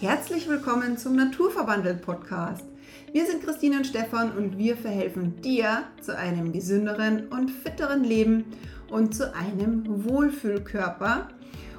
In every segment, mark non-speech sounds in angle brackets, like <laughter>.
Herzlich willkommen zum Naturverwandelt Podcast. Wir sind Christine und Stefan und wir verhelfen dir zu einem gesünderen und fitteren Leben und zu einem Wohlfühlkörper.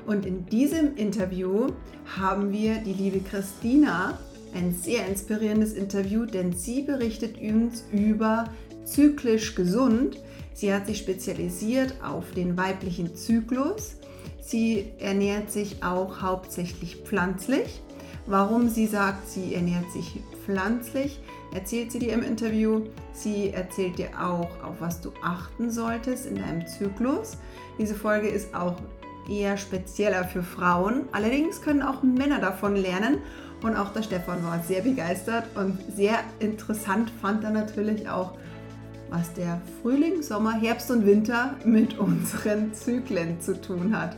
Und in diesem Interview haben wir die liebe Christina, ein sehr inspirierendes Interview, denn sie berichtet uns über zyklisch gesund. Sie hat sich spezialisiert auf den weiblichen Zyklus. Sie ernährt sich auch hauptsächlich pflanzlich. Warum sie sagt, sie ernährt sich pflanzlich, erzählt sie dir im Interview. Sie erzählt dir auch, auf was du achten solltest in deinem Zyklus. Diese Folge ist auch eher spezieller für Frauen. Allerdings können auch Männer davon lernen. Und auch der Stefan war sehr begeistert und sehr interessant fand er natürlich auch, was der Frühling, Sommer, Herbst und Winter mit unseren Zyklen zu tun hat.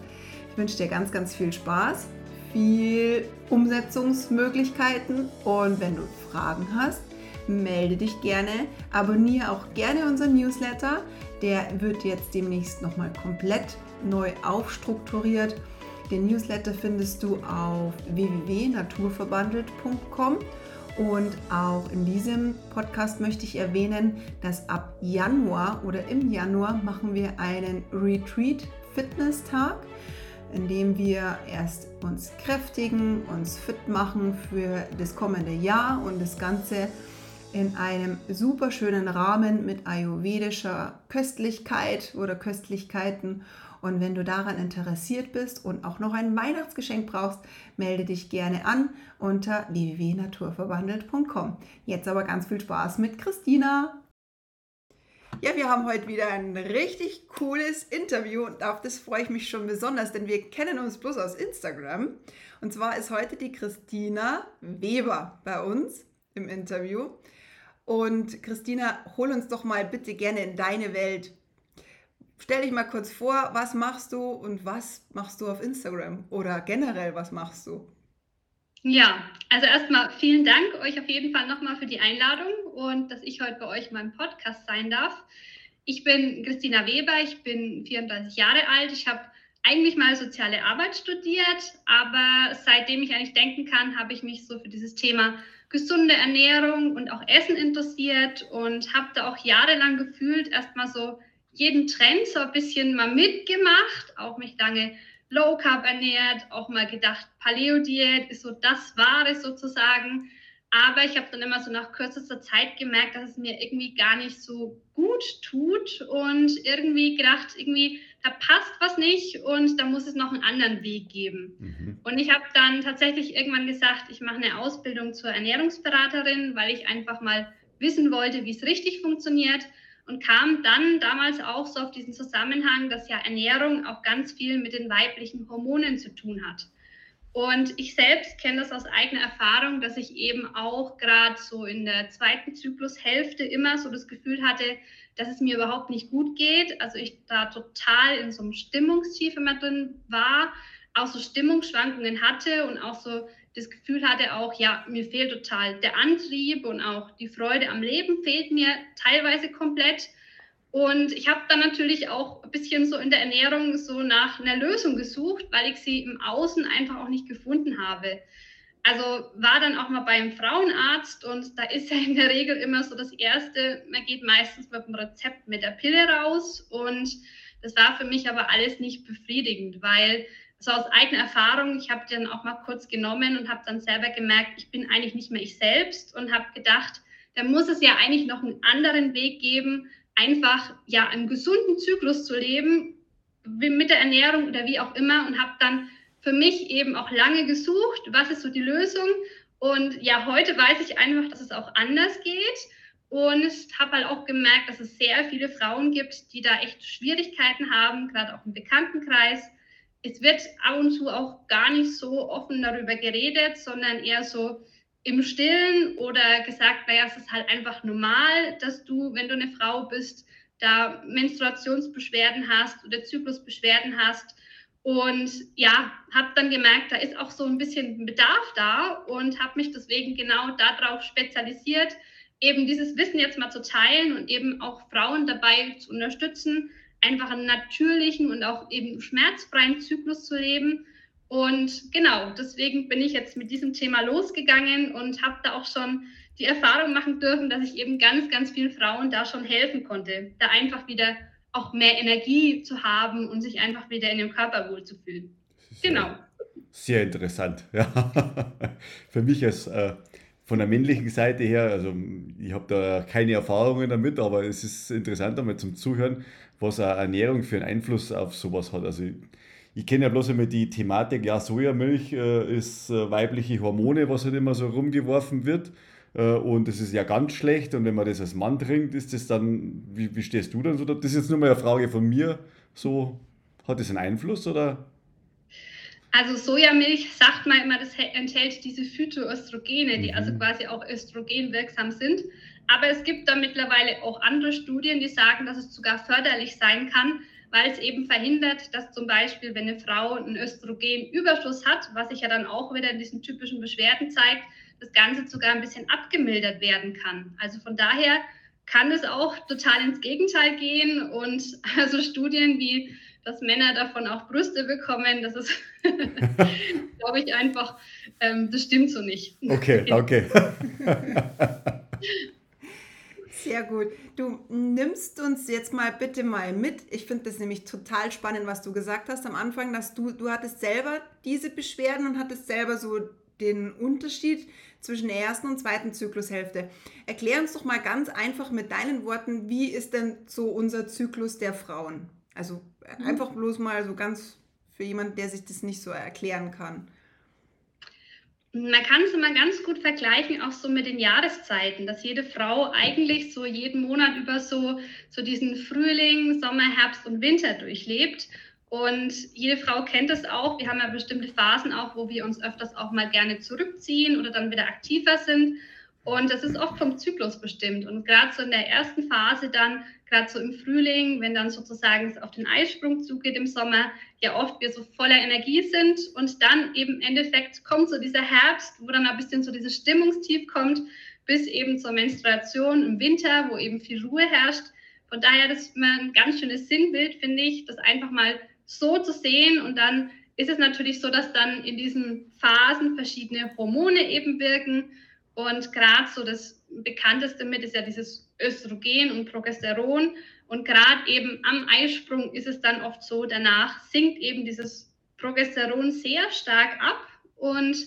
Ich wünsche dir ganz, ganz viel Spaß, viel Umsetzungsmöglichkeiten und wenn du Fragen hast, melde dich gerne, abonniere auch gerne unseren Newsletter. Der wird jetzt demnächst nochmal komplett neu aufstrukturiert. Den Newsletter findest du auf www.naturverbandelt.com und auch in diesem Podcast möchte ich erwähnen, dass ab Januar oder im Januar machen wir einen Retreat Fitness Tag, in dem wir erst uns kräftigen, uns fit machen für das kommende Jahr und das Ganze in einem super schönen Rahmen mit ayurvedischer Köstlichkeit oder Köstlichkeiten. Und wenn du daran interessiert bist und auch noch ein Weihnachtsgeschenk brauchst, melde dich gerne an unter www.naturverwandelt.com. Jetzt aber ganz viel Spaß mit Christina. Ja, wir haben heute wieder ein richtig cooles Interview und auf das freue ich mich schon besonders, denn wir kennen uns bloß aus Instagram. Und zwar ist heute die Christina Weber bei uns im Interview. Und Christina, hol uns doch mal bitte gerne in deine Welt. Stell dich mal kurz vor, was machst du und was machst du auf Instagram oder generell, was machst du? Ja, also erstmal vielen Dank euch auf jeden Fall nochmal für die Einladung und dass ich heute bei euch in meinem Podcast sein darf. Ich bin Christina Weber, ich bin 34 Jahre alt. Ich habe eigentlich mal soziale Arbeit studiert, aber seitdem ich eigentlich denken kann, habe ich mich so für dieses Thema gesunde Ernährung und auch Essen interessiert und habe da auch jahrelang gefühlt erstmal so jeden Trend so ein bisschen mal mitgemacht, auch mich lange Low Carb ernährt, auch mal gedacht, Paleo Diät ist so das Wahre sozusagen. Aber ich habe dann immer so nach kürzester Zeit gemerkt, dass es mir irgendwie gar nicht so gut tut und irgendwie gedacht, irgendwie da passt was nicht und da muss es noch einen anderen Weg geben. Mhm. Und ich habe dann tatsächlich irgendwann gesagt, ich mache eine Ausbildung zur Ernährungsberaterin, weil ich einfach mal wissen wollte, wie es richtig funktioniert und kam dann damals auch so auf diesen Zusammenhang, dass ja Ernährung auch ganz viel mit den weiblichen Hormonen zu tun hat. Und ich selbst kenne das aus eigener Erfahrung, dass ich eben auch gerade so in der zweiten Zyklushälfte immer so das Gefühl hatte, dass es mir überhaupt nicht gut geht. Also ich da total in so einem Stimmungstief immer drin war, auch so Stimmungsschwankungen hatte und auch so das Gefühl hatte auch, ja, mir fehlt total der Antrieb und auch die Freude am Leben fehlt mir teilweise komplett. Und ich habe dann natürlich auch ein bisschen so in der Ernährung so nach einer Lösung gesucht, weil ich sie im Außen einfach auch nicht gefunden habe. Also war dann auch mal beim Frauenarzt und da ist ja in der Regel immer so das Erste, man geht meistens mit dem Rezept mit der Pille raus und das war für mich aber alles nicht befriedigend, weil so aus eigener Erfahrung, ich habe dann auch mal kurz genommen und habe dann selber gemerkt, ich bin eigentlich nicht mehr ich selbst und habe gedacht, da muss es ja eigentlich noch einen anderen Weg geben, einfach ja einen gesunden Zyklus zu leben, mit der Ernährung oder wie auch immer und habe dann für mich eben auch lange gesucht, was ist so die Lösung und ja, heute weiß ich einfach, dass es auch anders geht und habe halt auch gemerkt, dass es sehr viele Frauen gibt, die da echt Schwierigkeiten haben, gerade auch im Bekanntenkreis. Es wird ab und zu auch gar nicht so offen darüber geredet, sondern eher so, im Stillen oder gesagt, naja, es ist halt einfach normal, dass du, wenn du eine Frau bist, da Menstruationsbeschwerden hast oder Zyklusbeschwerden hast. Und ja, habe dann gemerkt, da ist auch so ein bisschen Bedarf da und habe mich deswegen genau darauf spezialisiert, eben dieses Wissen jetzt mal zu teilen und eben auch Frauen dabei zu unterstützen, einfach einen natürlichen und auch eben schmerzfreien Zyklus zu leben Und genau, deswegen bin ich jetzt mit diesem Thema losgegangen und habe da auch schon die Erfahrung machen dürfen, dass ich eben ganz, ganz vielen Frauen da schon helfen konnte, da einfach wieder auch mehr Energie zu haben und sich einfach wieder in dem Körper wohlzufühlen. Genau. Sehr interessant. <laughs> Ja. Für mich als äh, von der männlichen Seite her, also ich habe da keine Erfahrungen damit, aber es ist interessant einmal zum Zuhören, was eine Ernährung für einen Einfluss auf sowas hat. Also ich, kenne ja bloß immer die Thematik, ja, Sojamilch äh, ist äh, weibliche Hormone, was halt immer so rumgeworfen wird. Äh, und das ist ja ganz schlecht. Und wenn man das als Mann trinkt, ist das dann, wie, wie stehst du dann so? Das ist jetzt nur mal eine Frage von mir. So, hat das einen Einfluss oder? Also Sojamilch sagt man immer, das enthält diese Phytoöstrogene, die also mhm. also quasi auch östrogenwirksam sind. Aber es gibt da mittlerweile auch andere Studien, die sagen, dass es sogar förderlich sein kann, weil es eben verhindert, dass zum Beispiel, wenn eine Frau einen Östrogenüberschuss hat, was sich ja dann auch wieder in diesen typischen Beschwerden zeigt, das Ganze sogar ein bisschen abgemildert werden kann. Also von daher kann es auch total ins Gegenteil gehen und <laughs> also Studien wie dass Männer davon auch Brüste bekommen, das ist, <laughs> glaube ich, einfach, ähm, das stimmt so nicht. Okay, <laughs> okay. Sehr gut. Du nimmst uns jetzt mal bitte mal mit. Ich finde das nämlich total spannend, was du gesagt hast am Anfang, dass du, du hattest selber diese Beschwerden und hattest selber so den Unterschied zwischen der ersten und zweiten Zyklushälfte. Erklär uns doch mal ganz einfach mit deinen Worten, wie ist denn so unser Zyklus der Frauen? Also mhm. einfach bloß mal so ganz für jemanden, der sich das nicht so erklären kann. Man kann es immer ganz gut vergleichen, auch so mit den Jahreszeiten, dass jede Frau eigentlich so jeden Monat über so, so diesen Frühling, Sommer, Herbst und Winter durchlebt. Und jede Frau kennt es auch. Wir haben ja bestimmte Phasen auch, wo wir uns öfters auch mal gerne zurückziehen oder dann wieder aktiver sind. Und das ist oft vom Zyklus bestimmt. Und gerade so in der ersten Phase dann, gerade so im Frühling, wenn dann sozusagen es auf den Eisprung zugeht im Sommer, ja oft wir so voller Energie sind. Und dann eben im Endeffekt kommt so dieser Herbst, wo dann ein bisschen so dieses Stimmungstief kommt, bis eben zur Menstruation im Winter, wo eben viel Ruhe herrscht. Von daher, das ist immer ein ganz schönes Sinnbild, finde ich, das einfach mal so zu sehen. Und dann ist es natürlich so, dass dann in diesen Phasen verschiedene Hormone eben wirken. Und gerade so das bekannteste mit ist ja dieses Östrogen und Progesteron. Und gerade eben am Eisprung ist es dann oft so, danach sinkt eben dieses Progesteron sehr stark ab. Und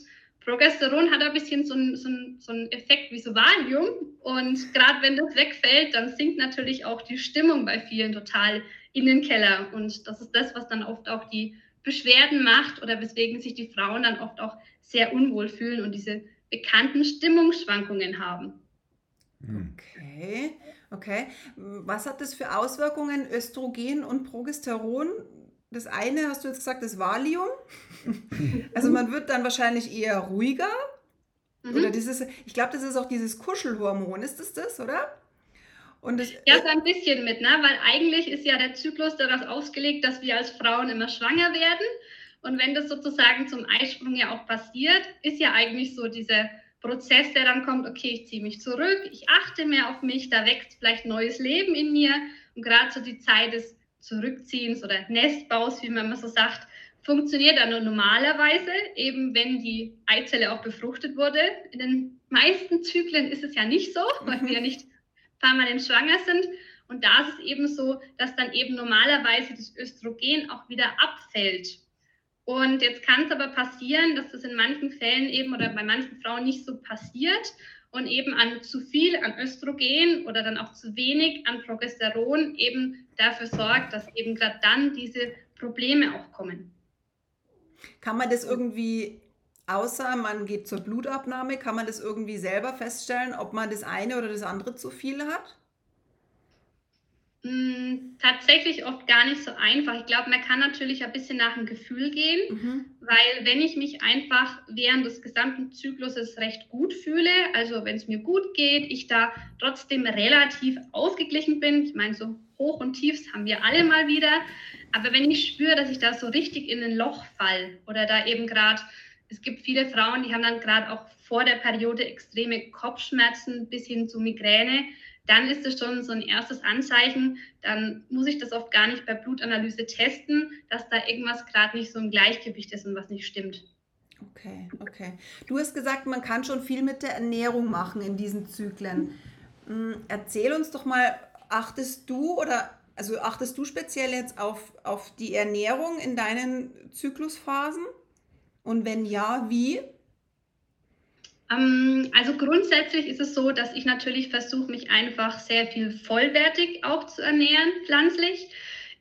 Progesteron hat ein bisschen so einen, so so einen Effekt wie so Valium. Und gerade wenn das wegfällt, dann sinkt natürlich auch die Stimmung bei vielen total in den Keller. Und das ist das, was dann oft auch die Beschwerden macht oder weswegen sich die Frauen dann oft auch sehr unwohl fühlen und diese bekannten Stimmungsschwankungen haben. Okay, okay. Was hat das für Auswirkungen, Östrogen und Progesteron? Das eine hast du jetzt gesagt, das Valium. <laughs> Also man wird dann wahrscheinlich eher ruhiger. Mhm. Oder dieses, ich glaube, das ist auch dieses Kuschelhormon. Ist das das, oder? Und das, ja, so ein bisschen mit, ne? weil eigentlich ist ja der Zyklus darauf ausgelegt, dass wir als Frauen immer schwanger werden. Und wenn das sozusagen zum Eisprung ja auch passiert, ist ja eigentlich so dieser Prozess, der dann kommt, okay, ich ziehe mich zurück, ich achte mehr auf mich, da wächst vielleicht neues Leben in mir. Und gerade so die Zeit des Zurückziehens oder Nestbaus, wie man immer so sagt, funktioniert dann nur normalerweise, eben wenn die Eizelle auch befruchtet wurde. In den meisten Zyklen ist es ja nicht so, weil wir ja nicht permanent schwanger sind. Und da ist es eben so, dass dann eben normalerweise das Östrogen auch wieder abfällt. Und jetzt kann es aber passieren, dass das in manchen Fällen eben oder bei manchen Frauen nicht so passiert und eben an zu viel an Östrogen oder dann auch zu wenig an Progesteron eben dafür sorgt, dass eben gerade dann diese Probleme auch kommen. Kann man das irgendwie Außer man geht zur Blutabnahme, kann man das irgendwie selber feststellen, ob man das eine oder das andere zu viel hat? Tatsächlich oft gar nicht so einfach. Ich glaube, man kann natürlich ein bisschen nach dem Gefühl gehen, mhm. weil wenn ich mich einfach während des gesamten Zykluses recht gut fühle, also wenn es mir gut geht, ich da trotzdem relativ ausgeglichen bin, ich meine, so Hoch und Tiefs haben wir alle mal wieder, aber wenn ich spüre, dass ich da so richtig in ein Loch fall oder da eben gerade es gibt viele Frauen, die haben dann gerade auch vor der Periode extreme Kopfschmerzen bis hin zu Migräne. Dann ist es schon so ein erstes Anzeichen. Dann muss ich das oft gar nicht bei Blutanalyse testen, dass da irgendwas gerade nicht so im Gleichgewicht ist und was nicht stimmt. Okay, okay. Du hast gesagt, man kann schon viel mit der Ernährung machen in diesen Zyklen. Hm, erzähl uns doch mal, achtest du oder also achtest du speziell jetzt auf, auf die Ernährung in deinen Zyklusphasen? Und wenn ja, wie? Ähm, also grundsätzlich ist es so, dass ich natürlich versuche, mich einfach sehr viel vollwertig auch zu ernähren, pflanzlich.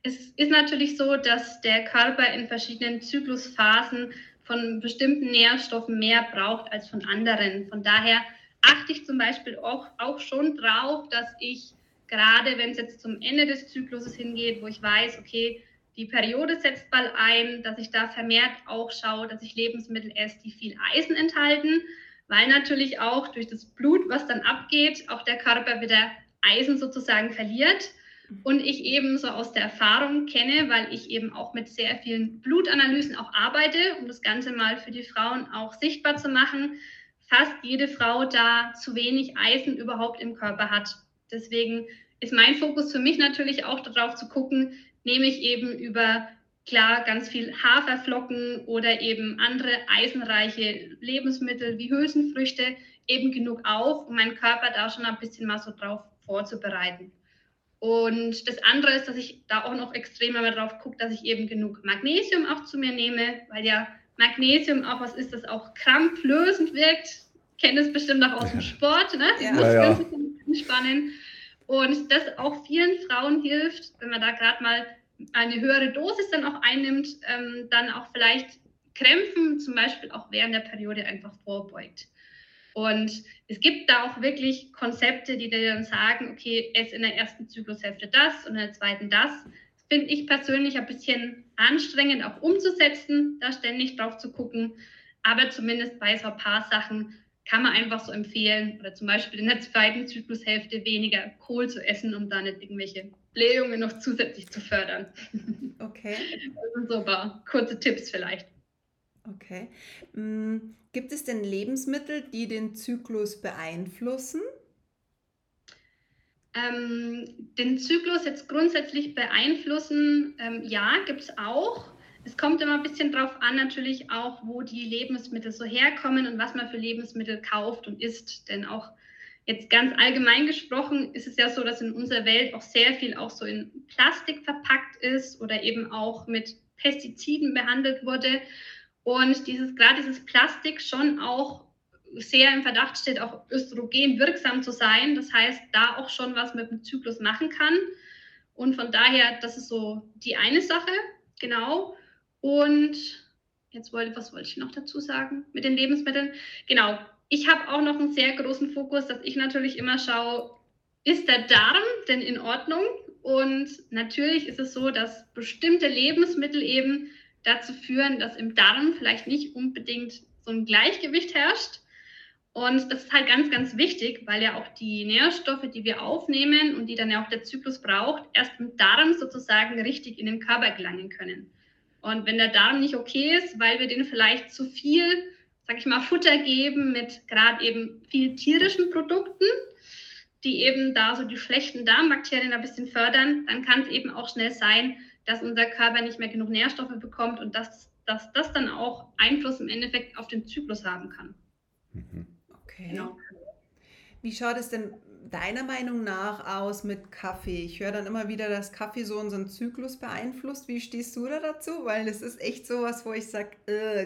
Es ist natürlich so, dass der Körper in verschiedenen Zyklusphasen von bestimmten Nährstoffen mehr braucht als von anderen. Von daher achte ich zum Beispiel auch, auch schon drauf, dass ich gerade, wenn es jetzt zum Ende des Zykluses hingeht, wo ich weiß, okay, die Periode setzt bald ein, dass ich da vermehrt auch schaue, dass ich Lebensmittel esse, die viel Eisen enthalten, weil natürlich auch durch das Blut, was dann abgeht, auch der Körper wieder Eisen sozusagen verliert. Und ich eben so aus der Erfahrung kenne, weil ich eben auch mit sehr vielen Blutanalysen auch arbeite, um das Ganze mal für die Frauen auch sichtbar zu machen, fast jede Frau da zu wenig Eisen überhaupt im Körper hat. Deswegen ist mein Fokus für mich natürlich auch darauf zu gucken, nehme ich eben über klar ganz viel Haferflocken oder eben andere eisenreiche Lebensmittel wie Hülsenfrüchte eben genug auf, um meinen Körper da schon ein bisschen mal so drauf vorzubereiten. Und das andere ist, dass ich da auch noch extrem immer drauf gucke, dass ich eben genug Magnesium auch zu mir nehme, weil ja Magnesium auch was ist, das auch krampflösend wirkt. Kennt es bestimmt auch aus dem Sport, ne? Ja. Muskeln ja, ja. entspannen. Und das auch vielen Frauen hilft, wenn man da gerade mal eine höhere Dosis dann auch einnimmt, ähm, dann auch vielleicht Krämpfen zum Beispiel auch während der Periode einfach vorbeugt. Und es gibt da auch wirklich Konzepte, die dir dann sagen, okay, ess in der ersten Zyklushälfte das und in der zweiten das. Das finde ich persönlich ein bisschen anstrengend auch umzusetzen, da ständig drauf zu gucken. Aber zumindest bei so ein paar Sachen kann man einfach so empfehlen, oder zum Beispiel in der zweiten Zyklushälfte weniger Kohl zu essen, um da nicht irgendwelche Blähungen noch zusätzlich zu fördern. Okay. <laughs> So ein paar kurze Tipps vielleicht. Okay. Hm, gibt es denn Lebensmittel, die den Zyklus beeinflussen? Ähm, den Zyklus jetzt grundsätzlich beeinflussen, ähm, ja, gibt es auch. Es kommt immer ein bisschen drauf an, natürlich auch, wo die Lebensmittel so herkommen und was man für Lebensmittel kauft und isst. Denn auch jetzt ganz allgemein gesprochen ist es ja so, dass in unserer Welt auch sehr viel auch so in Plastik verpackt ist oder eben auch mit Pestiziden behandelt wurde. Und dieses, gerade dieses Plastik schon auch sehr im Verdacht steht, auch östrogen wirksam zu sein. Das heißt, da auch schon was mit dem Zyklus machen kann. Und von daher, das ist so die eine Sache, genau. Und jetzt wollte, was wollte ich noch dazu sagen mit den Lebensmitteln? Genau, ich habe auch noch einen sehr großen Fokus, dass ich natürlich immer schaue, ist der Darm denn in Ordnung? Und natürlich ist es so, dass bestimmte Lebensmittel eben dazu führen, dass im Darm vielleicht nicht unbedingt so ein Gleichgewicht herrscht. Und das ist halt ganz, ganz wichtig, weil ja auch die Nährstoffe, die wir aufnehmen und die dann ja auch der Zyklus braucht, erst im Darm sozusagen richtig in den Körper gelangen können. Und wenn der Darm nicht okay ist, weil wir den vielleicht zu viel, sag ich mal, Futter geben mit gerade eben viel tierischen Produkten, die eben da so die schlechten Darmbakterien ein bisschen fördern, dann kann es eben auch schnell sein, dass unser Körper nicht mehr genug Nährstoffe bekommt und dass, dass das dann auch Einfluss im Endeffekt auf den Zyklus haben kann. Mhm. Okay. Genau. Wie schaut es denn deiner Meinung nach aus mit Kaffee? Ich höre dann immer wieder, dass Kaffee so unseren Zyklus beeinflusst. Wie stehst du da dazu? Weil es ist echt sowas, wo ich sage, äh,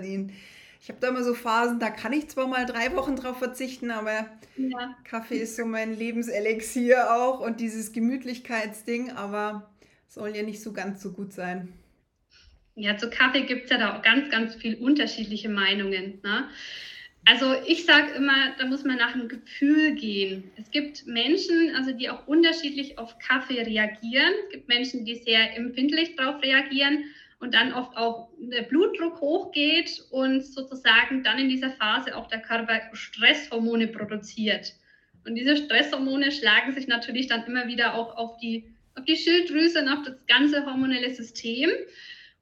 ich habe da immer so Phasen, da kann ich zwar mal drei Wochen drauf verzichten, aber ja. Kaffee ist so mein Lebenselixier auch und dieses Gemütlichkeitsding, aber soll ja nicht so ganz so gut sein. Ja, zu Kaffee gibt es ja da auch ganz, ganz viel unterschiedliche Meinungen. Ne? Also ich sage immer, da muss man nach dem Gefühl gehen. Es gibt Menschen, also die auch unterschiedlich auf Kaffee reagieren. Es gibt Menschen, die sehr empfindlich darauf reagieren und dann oft auch der Blutdruck hochgeht und sozusagen dann in dieser Phase auch der Körper Stresshormone produziert. Und diese Stresshormone schlagen sich natürlich dann immer wieder auch auf die, auf die Schilddrüse und auf das ganze hormonelle System.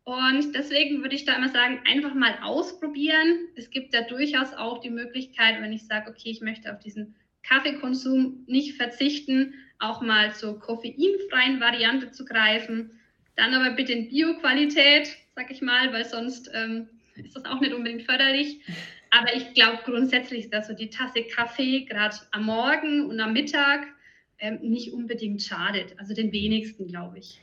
Und deswegen würde ich da immer sagen, einfach mal ausprobieren. Es gibt ja durchaus auch die Möglichkeit, wenn ich sage, okay, ich möchte auf diesen Kaffeekonsum nicht verzichten, auch mal zur koffeinfreien Variante zu greifen. Dann aber bitte in Bioqualität, sag ich mal, weil sonst ähm, ist das auch nicht unbedingt förderlich. Aber ich glaube grundsätzlich, dass so die Tasse Kaffee gerade am Morgen und am Mittag ähm, nicht unbedingt schadet. Also den wenigsten, glaube ich.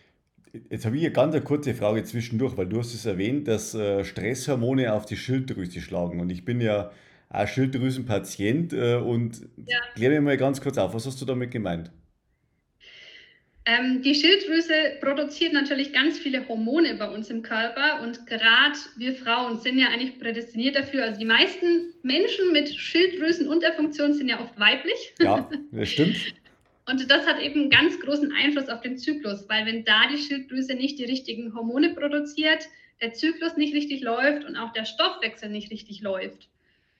Jetzt habe ich eine ganz kurze Frage zwischendurch, weil du hast es erwähnt, dass äh, Stresshormone auf die Schilddrüse schlagen. Und ich bin ja auch Schilddrüsenpatient äh, und ja. klär mir mal ganz kurz auf, was hast du damit gemeint? Ähm, die Schilddrüse produziert natürlich ganz viele Hormone bei uns im Körper und gerade wir Frauen sind ja eigentlich prädestiniert dafür. Also die meisten Menschen mit Schilddrüsenunterfunktion sind ja oft weiblich. Ja, das stimmt. <laughs> Und das hat eben einen ganz großen Einfluss auf den Zyklus, weil wenn da die Schilddrüse nicht die richtigen Hormone produziert, der Zyklus nicht richtig läuft und auch der Stoffwechsel nicht richtig läuft.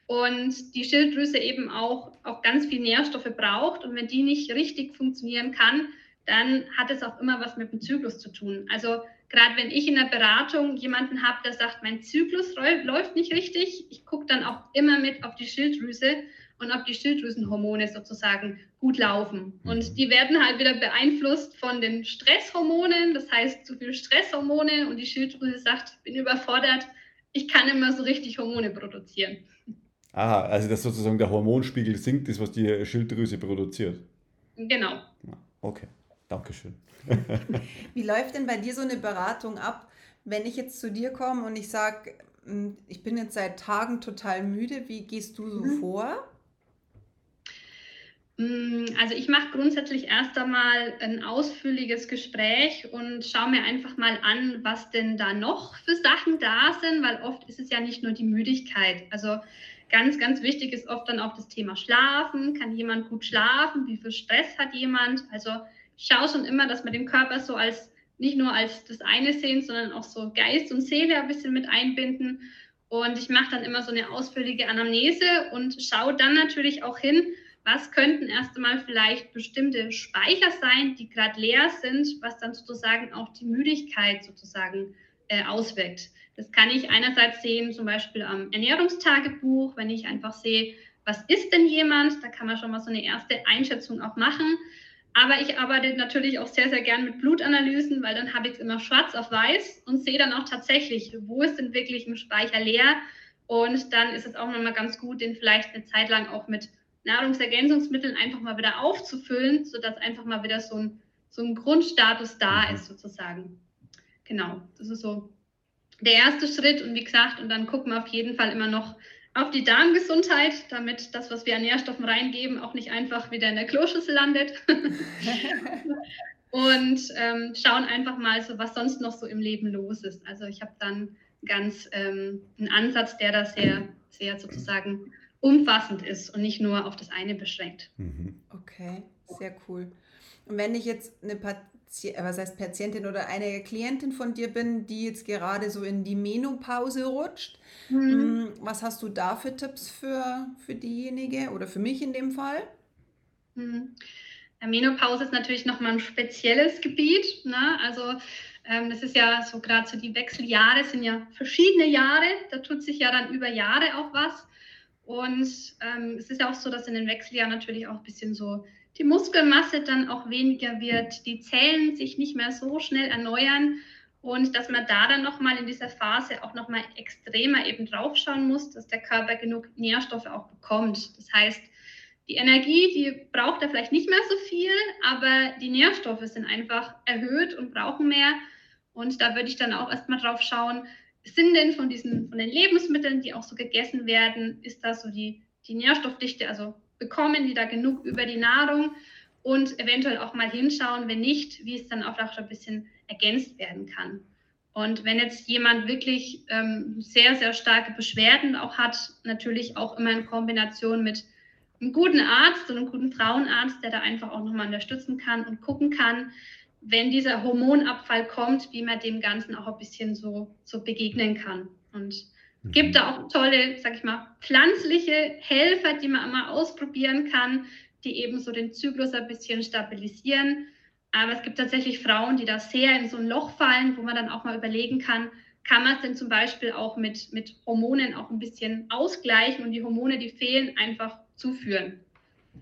Und die Schilddrüse eben auch, auch ganz viel Nährstoffe braucht. Und wenn die nicht richtig funktionieren kann, dann hat es auch immer was mit dem Zyklus zu tun. Also gerade wenn ich in der Beratung jemanden habe, der sagt, mein Zyklus läuft nicht richtig, ich gucke dann auch immer mit auf die Schilddrüse und ob die Schilddrüsenhormone sozusagen gut laufen. Und mhm. die werden halt wieder beeinflusst von den Stresshormonen, das heißt zu viel Stresshormone und die Schilddrüse sagt, ich bin überfordert, ich kann immer so richtig Hormone produzieren. Aha, also dass sozusagen der Hormonspiegel sinkt, ist, was die Schilddrüse produziert. Genau. Okay, Dankeschön. Wie läuft denn bei dir so eine Beratung ab, wenn ich jetzt zu dir komme und ich sage, hm, ich bin jetzt seit Tagen total müde, wie gehst du so mhm. vor? Mm, also ich mache grundsätzlich erst einmal ein ausführliches Gespräch und schaue mir einfach mal an, was denn da noch für Sachen da sind, weil oft ist es ja nicht nur die Müdigkeit. Also ganz, ganz wichtig ist oft dann auch das Thema Schlafen. Kann jemand gut schlafen? Wie viel Stress hat jemand? Also schaue schon immer, dass wir den Körper so als nicht nur als das eine sehen, sondern auch so Geist und Seele ein bisschen mit einbinden. Und ich mache dann immer so eine ausführliche Anamnese und schaue dann natürlich auch hin, was könnten erst einmal vielleicht bestimmte Speicher sein, die gerade leer sind, was dann sozusagen auch die Müdigkeit sozusagen äh, auswirkt. Das kann ich einerseits sehen, zum Beispiel am Ernährungstagebuch, wenn ich einfach sehe, was ist denn jemand, da kann man schon mal so eine erste Einschätzung auch machen. Aber ich arbeite natürlich auch sehr, sehr gern mit Blutanalysen, weil dann habe ich es immer schwarz auf weiß und sehe dann auch tatsächlich, wo ist denn wirklich im Speicher leer. Und dann ist es auch nochmal ganz gut, den vielleicht eine Zeit lang auch mit Nahrungsergänzungsmitteln einfach mal wieder aufzufüllen, sodass einfach mal wieder so ein, so ein Grundstatus da mhm. ist, sozusagen. Genau, das ist so der erste Schritt. Und wie gesagt, und dann gucken wir auf jeden Fall immer noch auf die Darmgesundheit, damit das, was wir an Nährstoffen reingeben, auch nicht einfach wieder in der Kloschüssel landet. <laughs> und ähm, schauen einfach mal so, was sonst noch so im Leben los ist. Also ich habe dann ganz ähm, einen Ansatz, der da sehr, sehr sozusagen umfassend ist und nicht nur auf das eine beschränkt. Mhm. Okay, sehr cool. Und wenn ich jetzt eine Pati was heißt Patientin oder eine Klientin von dir bin, die jetzt gerade so in die Menopause rutscht, mhm. Mm, was hast du da für Tipps für, für diejenige oder für mich in dem Fall? Mhm. Menopause ist natürlich nochmal ein spezielles Gebiet. Ne? Also ähm, das ist ja so gerade so die Wechseljahre sind ja verschiedene Jahre. Da tut sich ja dann über Jahre auch was. Und ähm, es ist ja auch so, dass in den Wechseljahren natürlich auch ein bisschen so die Muskelmasse dann auch weniger wird, die Zellen sich nicht mehr so schnell erneuern und dass man da dann nochmal in dieser Phase auch nochmal extremer eben draufschauen muss, dass der Körper genug Nährstoffe auch bekommt. Das heißt, die Energie, die braucht er vielleicht nicht mehr so viel, aber die Nährstoffe sind einfach erhöht und brauchen mehr. Und da würde ich dann auch erstmal drauf schauen, sind denn von diesen, von den Lebensmitteln, die auch so gegessen werden, ist da so die, die Nährstoffdichte, also bekommen die da genug über die Nahrung und eventuell auch mal hinschauen, wenn nicht, wie es dann auch noch ein bisschen ergänzt werden kann. Und wenn jetzt jemand wirklich ähm, sehr, sehr starke Beschwerden auch hat, natürlich auch immer in Kombination mit einem guten Arzt und einem guten Frauenarzt, der da einfach auch nochmal unterstützen kann und gucken kann, wenn dieser Hormonabfall kommt, wie man dem Ganzen auch ein bisschen so, so begegnen kann. Und mhm. gibt da auch tolle, sag ich mal, pflanzliche Helfer, die man mal ausprobieren kann, die eben so den Zyklus ein bisschen stabilisieren. Aber es gibt tatsächlich Frauen, die da sehr in so ein Loch fallen, wo man dann auch mal überlegen kann, kann man es denn zum Beispiel auch mit, mit Hormonen auch ein bisschen ausgleichen und die Hormone, die fehlen, einfach zuführen.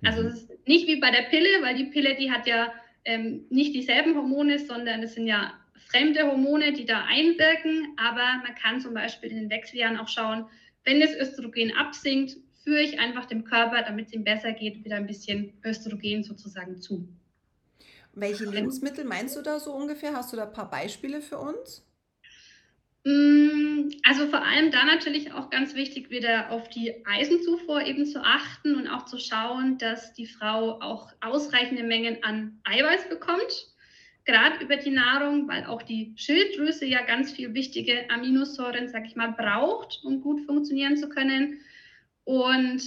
Also mhm. es ist nicht wie bei der Pille, weil die Pille, die hat ja ähm, nicht dieselben Hormone, sondern es sind ja fremde Hormone, die da einwirken. Aber man kann zum Beispiel in den Wechseljahren auch schauen, wenn das Östrogen absinkt, führe ich einfach dem Körper, damit es ihm besser geht, wieder ein bisschen Östrogen sozusagen zu. Welche Lebensmittel meinst du da so ungefähr? Hast du da ein paar Beispiele für uns? Mm, also vor allem da natürlich auch ganz wichtig, wieder auf die Eisenzufuhr eben zu achten und auch zu schauen, dass die Frau auch ausreichende Mengen an Eiweiß bekommt, gerade über die Nahrung, weil auch die Schilddrüse ja ganz viel wichtige Aminosäuren, sag ich mal, braucht, um gut funktionieren zu können. Und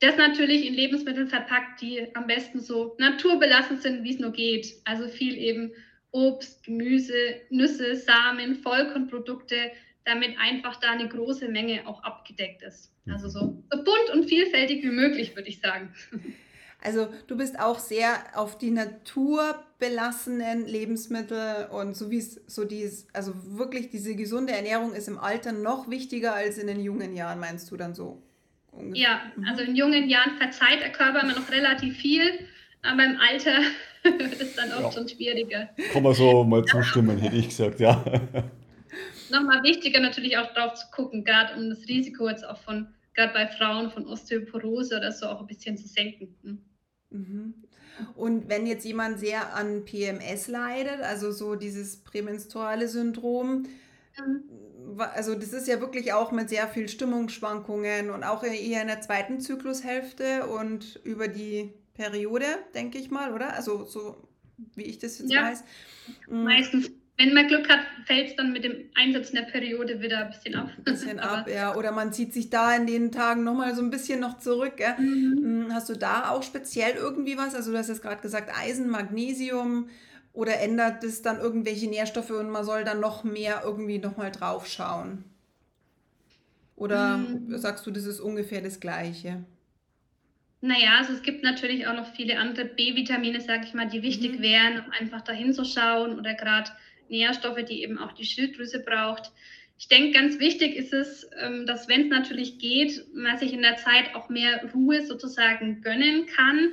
das natürlich in Lebensmitteln verpackt, die am besten so naturbelassen sind, wie es nur geht. Also viel eben Obst, Gemüse, Nüsse, Samen, Vollkornprodukte, damit einfach da eine große Menge auch abgedeckt ist. Also so, so bunt und vielfältig wie möglich, würde ich sagen. <laughs> Also du bist auch sehr auf die naturbelassenen Lebensmittel und so wie es so dies, also wirklich diese gesunde Ernährung ist im Alter noch wichtiger als in den jungen Jahren, meinst du dann so? Ungefähr. Ja, mhm. also in jungen Jahren verzeiht der Körper immer noch relativ viel, aber im Alter <laughs> wird es dann oft ja. schon schwieriger. Kann man so mal zustimmen, hätte ich gesagt, ja. <laughs> Nochmal wichtiger natürlich auch drauf zu gucken, gerade um das Risiko jetzt auch von, gerade bei Frauen von Osteoporose oder so auch ein bisschen zu senken. Hm. Mhm. Und wenn jetzt jemand sehr an PMS leidet, also so dieses prämenstruale Syndrom, mhm also das ist ja wirklich auch mit sehr viel Stimmungsschwankungen und auch eher in der zweiten Zyklushälfte und über die Periode, denke ich mal, oder? Also so wie ich das jetzt ja. weiß. Mm. Meistens, wenn man Glück hat, fällt es dann mit dem Einsatz in der Periode wieder ein bisschen ab. Ein bisschen <laughs> ab, ja. Oder man zieht sich da in den Tagen nochmal so ein bisschen noch zurück. Mhm. Mm, hast du da auch speziell irgendwie was? Also du hast jetzt gerade gesagt, Eisen, Magnesium, oder ändert es dann irgendwelche Nährstoffe und man soll dann noch mehr irgendwie nochmal drauf schauen? Oder mhm. sagst du, das ist ungefähr das Gleiche? Naja, also es gibt natürlich auch noch viele andere B-Vitamine, sage ich mal, die wichtig mhm. wären, um einfach dahin zu schauen oder gerade Nährstoffe, die eben auch die Schilddrüse braucht. Ich denke, ganz wichtig ist es, ähm, dass wenn es natürlich geht, man sich in der Zeit auch mehr Ruhe sozusagen gönnen kann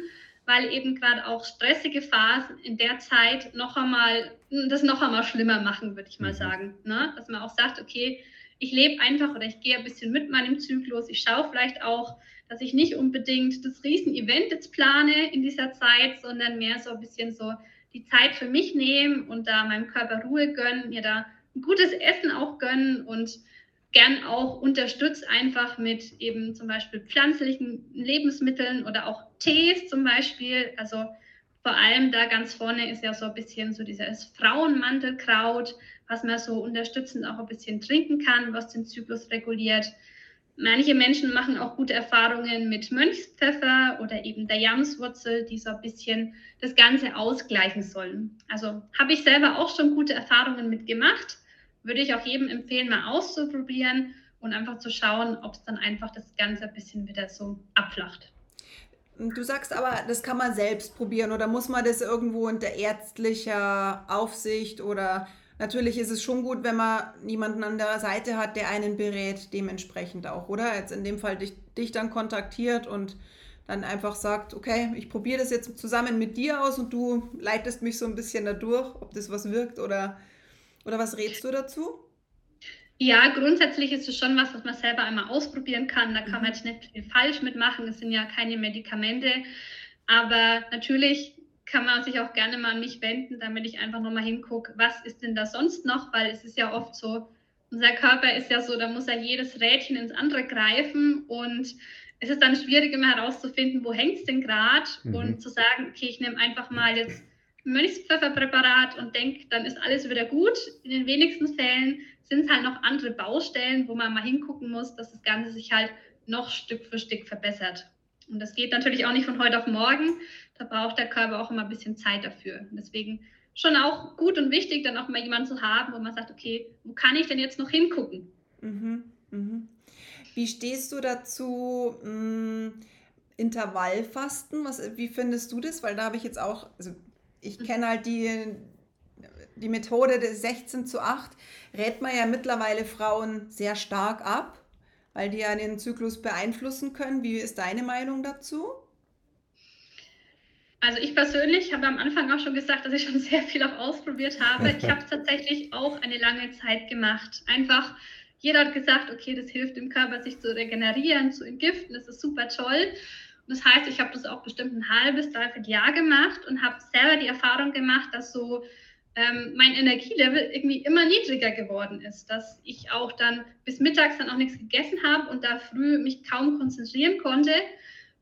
weil eben gerade auch stressige Phasen in der Zeit noch einmal, das noch einmal schlimmer machen, würde ich mal mhm. sagen. Ne? Dass man auch sagt, okay, ich lebe einfach oder ich gehe ein bisschen mit meinem Zyklus. Ich schaue vielleicht auch, dass ich nicht unbedingt das Riesen-Event jetzt plane in dieser Zeit, sondern mehr so ein bisschen so die Zeit für mich nehme und da meinem Körper Ruhe gönnen, mir da ein gutes Essen auch gönnen und gern auch unterstützt einfach mit eben zum Beispiel pflanzlichen Lebensmitteln oder auch Tees zum Beispiel. Also vor allem da ganz vorne ist ja so ein bisschen so dieses Frauenmantelkraut, was man so unterstützend auch ein bisschen trinken kann, was den Zyklus reguliert. Manche Menschen machen auch gute Erfahrungen mit Mönchspfeffer oder eben der Jamswurzel, die so ein bisschen das Ganze ausgleichen sollen. Also habe ich selber auch schon gute Erfahrungen mit gemacht würde ich auch jedem empfehlen, mal auszuprobieren und einfach zu schauen, ob es dann einfach das Ganze ein bisschen wieder so abflacht. Du sagst aber, das kann man selbst probieren oder muss man das irgendwo unter ärztlicher Aufsicht oder natürlich ist es schon gut, wenn man niemanden an der Seite hat, der einen berät, dementsprechend auch, oder? Jetzt in dem Fall dich, dich dann kontaktiert und dann einfach sagt, okay, ich probiere das jetzt zusammen mit dir aus und du leitest mich so ein bisschen dadurch, ob das was wirkt oder oder was rätst du dazu? Ja, grundsätzlich ist es schon was, was man selber einmal ausprobieren kann. Da kann man mhm. jetzt nicht viel falsch mitmachen. Es sind ja keine Medikamente. Aber natürlich kann man sich auch gerne mal an mich wenden, damit ich einfach nochmal hingucke, was ist denn da sonst noch? Weil es ist ja oft so, unser Körper ist ja so, da muss ja jedes Rädchen ins andere greifen und es ist dann schwierig, immer herauszufinden, wo hängt es denn gerade mhm. und zu sagen, okay, ich nehme einfach mal jetzt Mönchspfefferpräparat und denke, dann ist alles wieder gut. In den wenigsten Fällen sind es halt noch andere Baustellen, wo man mal hingucken muss, dass das Ganze sich halt noch Stück für Stück verbessert. Und das geht natürlich auch nicht von heute auf morgen. Da braucht der Körper auch immer ein bisschen Zeit dafür. Und deswegen schon auch gut und wichtig, dann auch mal jemanden zu haben, wo man sagt, okay, wo kann ich denn jetzt noch hingucken? Mhm, mh. Wie stehst du dazu? Mh, hm, Intervallfasten, was, wie findest du das? Weil da habe ich jetzt auch, also ich kenne halt die, die Methode des 16 zu 8, rät man ja mittlerweile Frauen sehr stark ab, weil die ja den Zyklus beeinflussen können. Wie ist deine Meinung dazu? Also ich persönlich habe am Anfang auch schon gesagt, dass ich schon sehr viel auch ausprobiert habe. Ich habe es <laughs> tatsächlich auch eine lange Zeit gemacht. Einfach, jeder hat gesagt, okay, das hilft dem Körper, sich zu regenerieren, zu entgiften, das ist super toll. Und das heißt, ich habe das auch bestimmt ein halbes, dreiviertel Jahr gemacht und habe selber die Erfahrung gemacht, dass so ähm, mein Energielevel irgendwie immer niedriger geworden ist, dass ich auch dann bis mittags dann auch nichts gegessen habe und da früh mich kaum konzentrieren konnte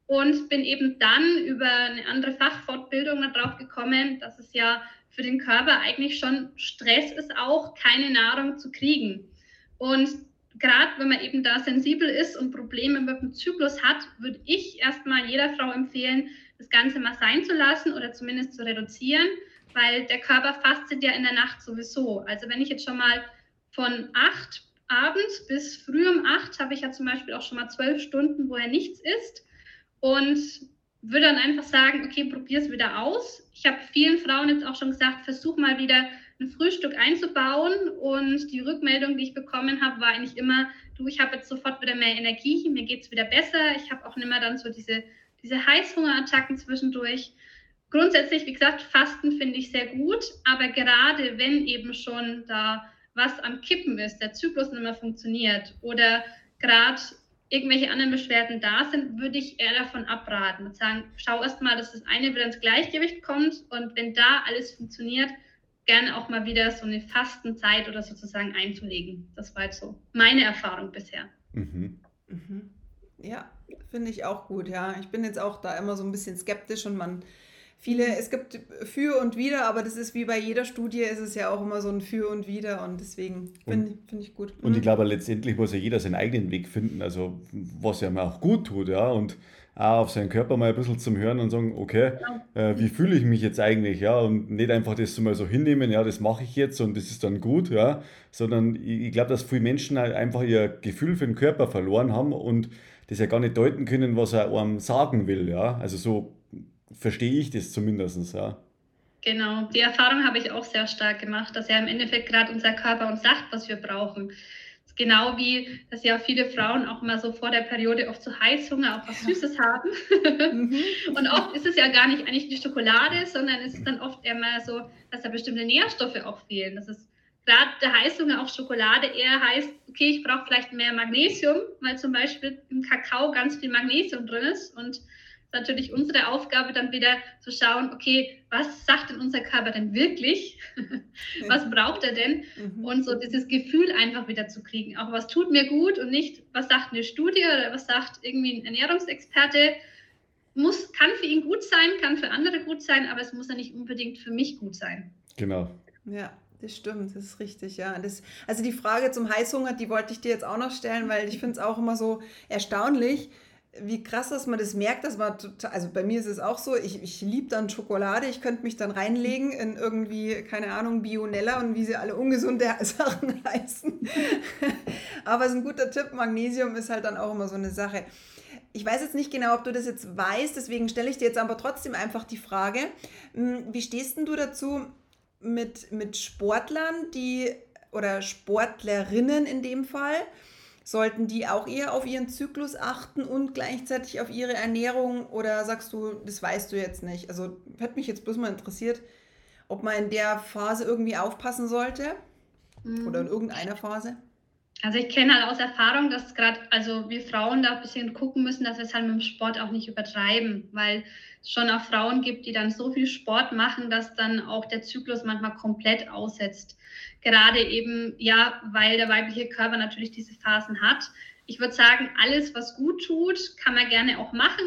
und bin eben dann über eine andere Fachfortbildung darauf gekommen, dass es ja für den Körper eigentlich schon Stress ist, auch keine Nahrung zu kriegen. Und gerade wenn man eben da sensibel ist und Probleme mit dem Zyklus hat, würde ich erstmal jeder Frau empfehlen, das Ganze mal sein zu lassen oder zumindest zu reduzieren, weil der Körper fastet ja in der Nacht sowieso. Also wenn ich jetzt schon mal von acht abends bis früh um acht habe ich ja zum Beispiel auch schon mal zwölf Stunden, wo er nichts isst und würde dann einfach sagen, okay, probier es wieder aus. Ich habe vielen Frauen jetzt auch schon gesagt, versuch mal wieder ein Frühstück einzubauen und die Rückmeldung, die ich bekommen habe, war eigentlich immer, du, ich habe jetzt sofort wieder mehr Energie, mir geht es wieder besser. Ich habe auch nicht mehr dann so diese, diese Heißhungerattacken zwischendurch. Grundsätzlich, wie gesagt, Fasten finde ich sehr gut, aber gerade wenn eben schon da was am Kippen ist, der Zyklus nicht mehr funktioniert oder gerade irgendwelche anderen Beschwerden da sind, würde ich eher davon abraten und sagen, schau erst mal, dass das eine wieder ins Gleichgewicht kommt und wenn da alles funktioniert, gerne auch mal wieder so eine Fastenzeit oder sozusagen einzulegen. Das war jetzt so meine Erfahrung bisher. Mhm. Mhm. Ja, finde ich auch gut, ja. Ich bin jetzt auch da immer so ein bisschen skeptisch und man viele, es gibt für und wider, aber das ist wie bei jeder Studie, ist es ja auch immer so ein für und wider und deswegen finde find ich gut. Und ich mhm. glaube, letztendlich muss ja jeder seinen eigenen Weg finden, also was ja mir auch gut tut, ja, und auch auf seinen Körper mal ein bisschen zum Hören und sagen, okay, äh, wie fühle ich mich jetzt eigentlich, ja, und nicht einfach das mal so hinnehmen, ja, das mache ich jetzt und das ist dann gut, ja, sondern ich, ich glaube, dass viele Menschen halt einfach ihr Gefühl für den Körper verloren haben und das ja gar nicht deuten können, was er einem sagen will, ja, also so verstehe ich das zumindest, ja. Genau, die Erfahrung habe ich auch sehr stark gemacht, dass ja im Endeffekt gerade unser Körper uns sagt, was wir brauchen. Genau wie, dass ja viele Frauen auch mal so vor der Periode oft so Heißhunger, auch was Süßes haben. Mhm. <laughs> Und oft ist es ja gar nicht eigentlich die Schokolade, sondern es ist dann oft eher mal so, dass da bestimmte Nährstoffe auch fehlen. Das ist gerade der Heißhunger auf Schokolade eher heißt, okay, ich brauche vielleicht mehr Magnesium, weil zum Beispiel im Kakao ganz viel Magnesium drin ist und ist natürlich unsere Aufgabe, dann wieder zu schauen, okay, was sagt denn unser Körper denn wirklich? <laughs> was braucht er denn? Mhm. Und so dieses Gefühl einfach wieder zu kriegen. Auch was tut mir gut und nicht, was sagt eine Studie oder was sagt irgendwie ein Ernährungsexperte. Muss, kann für ihn gut sein, kann für andere gut sein, aber es muss ja nicht unbedingt für mich gut sein. Genau. Ja, das stimmt, das ist richtig, ja. Das, also die Frage zum Heißhunger, die wollte ich dir jetzt auch noch stellen, weil ich finde es auch immer so erstaunlich, wie krass, dass man das merkt, dass man total, also bei mir ist es auch so, ich, ich liebe dann Schokolade, ich könnte mich dann reinlegen in irgendwie, keine Ahnung, Bionella und wie sie alle ungesunde <laughs> Sachen heißen. <laughs> Aber es ist ein guter Tipp, Magnesium ist halt dann auch immer so eine Sache. Ich weiß jetzt nicht genau, ob du das jetzt weißt, deswegen stelle ich dir jetzt aber trotzdem einfach die Frage, hm, wie stehst denn du dazu mit, mit Sportlern, die oder Sportlerinnen in dem Fall, Sollten die auch eher auf ihren Zyklus achten und gleichzeitig auf ihre Ernährung oder sagst du, das weißt du jetzt nicht? Also hätte mich jetzt bloß mal interessiert, ob man in der Phase irgendwie aufpassen sollte oder in irgendeiner Phase. Also ich kenne halt aus Erfahrung, dass gerade, also wir Frauen da ein bisschen gucken müssen, dass wir es halt mit dem Sport auch nicht übertreiben, weil es schon auch Frauen gibt, die dann so viel Sport machen, dass dann auch der Zyklus manchmal komplett aussetzt. Gerade eben, ja, weil der weibliche Körper natürlich diese Phasen hat. Ich würde sagen, alles, was gut tut, kann man gerne auch machen.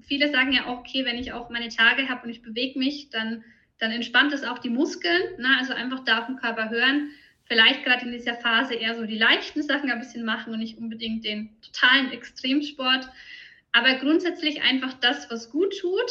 Viele sagen ja auch, okay, wenn ich auch meine Tage habe und ich bewege mich, dann, dann entspannt es auch die Muskeln. Ne? Also einfach da auf den Körper hören vielleicht gerade in dieser Phase eher so die leichten Sachen ein bisschen machen und nicht unbedingt den totalen Extremsport. Aber grundsätzlich einfach das, was gut tut